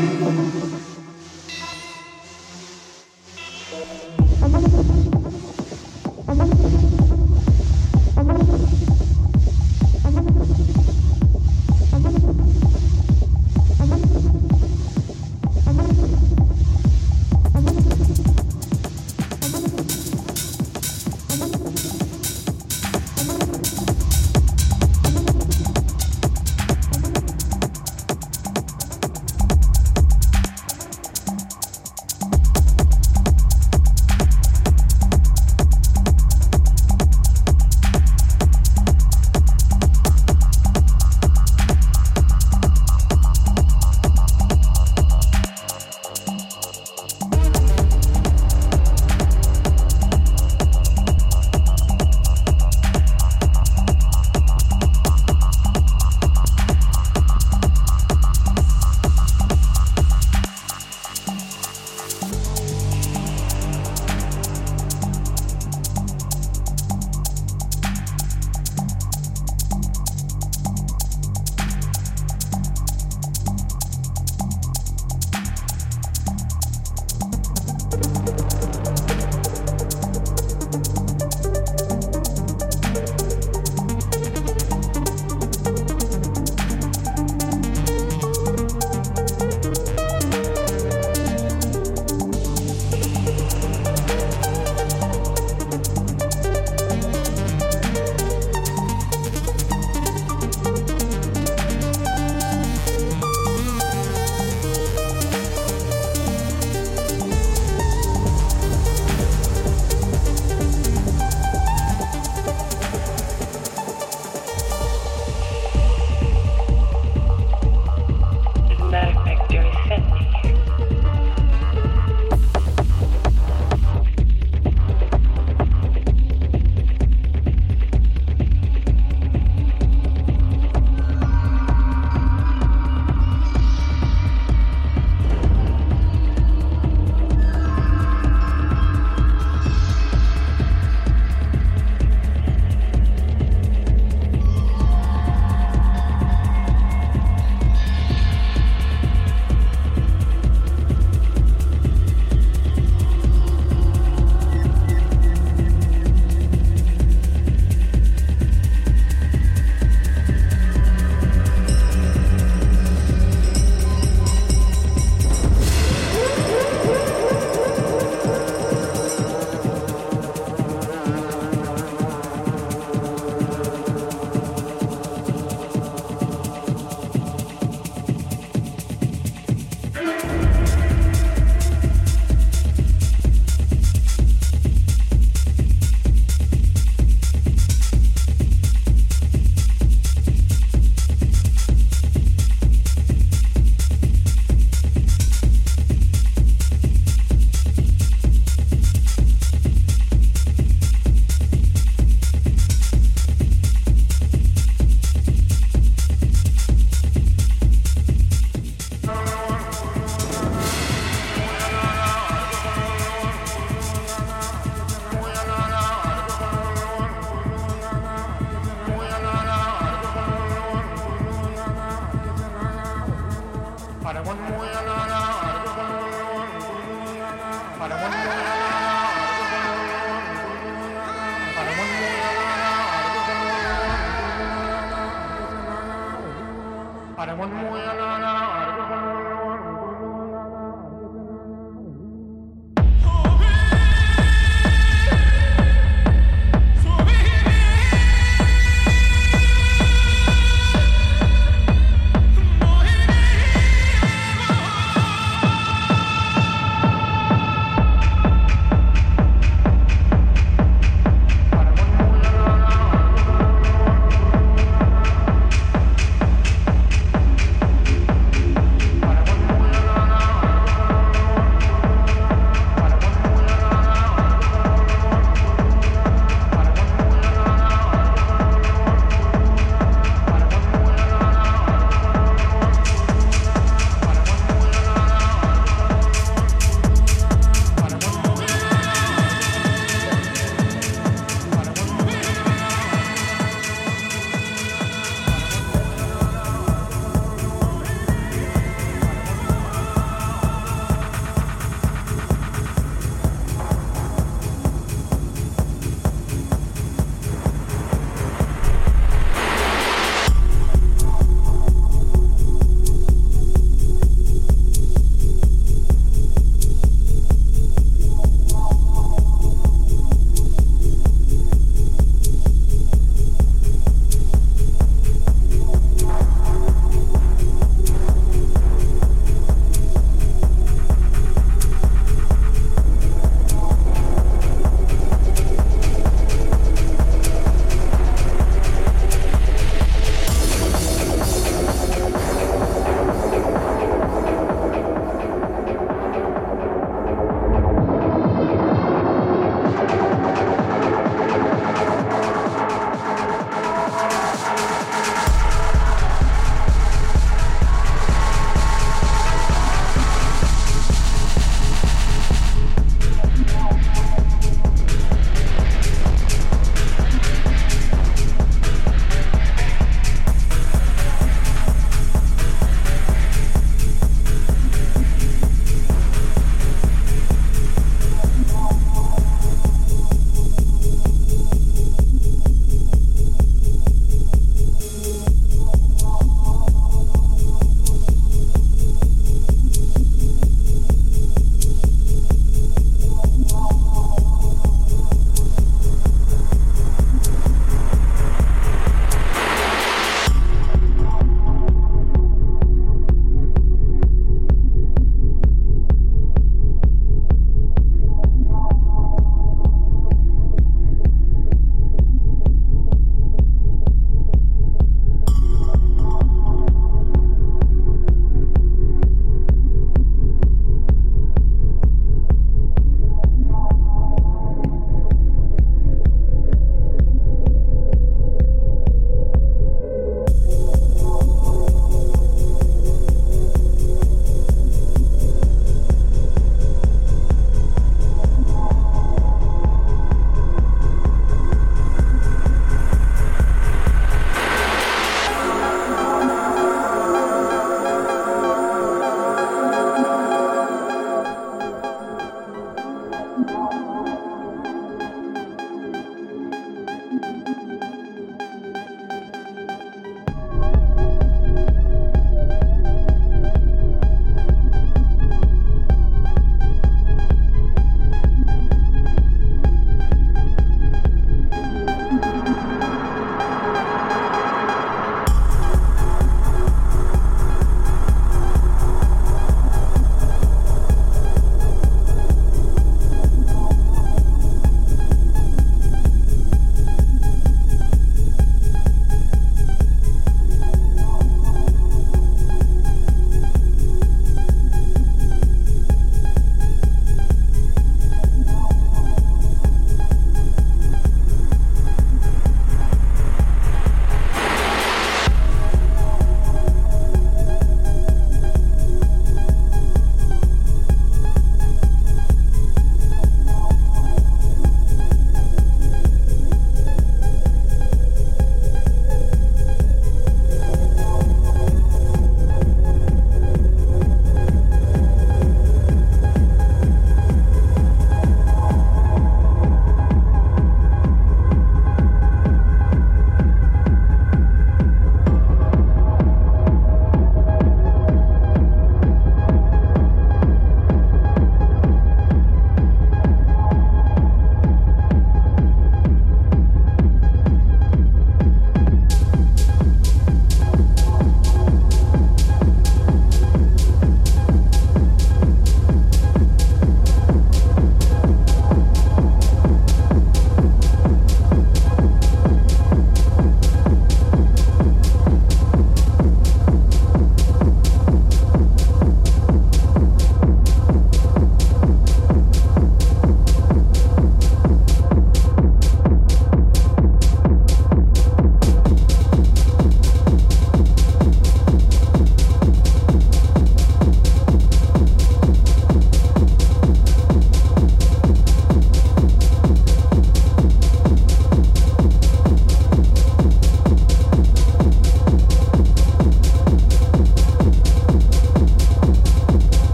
Amém.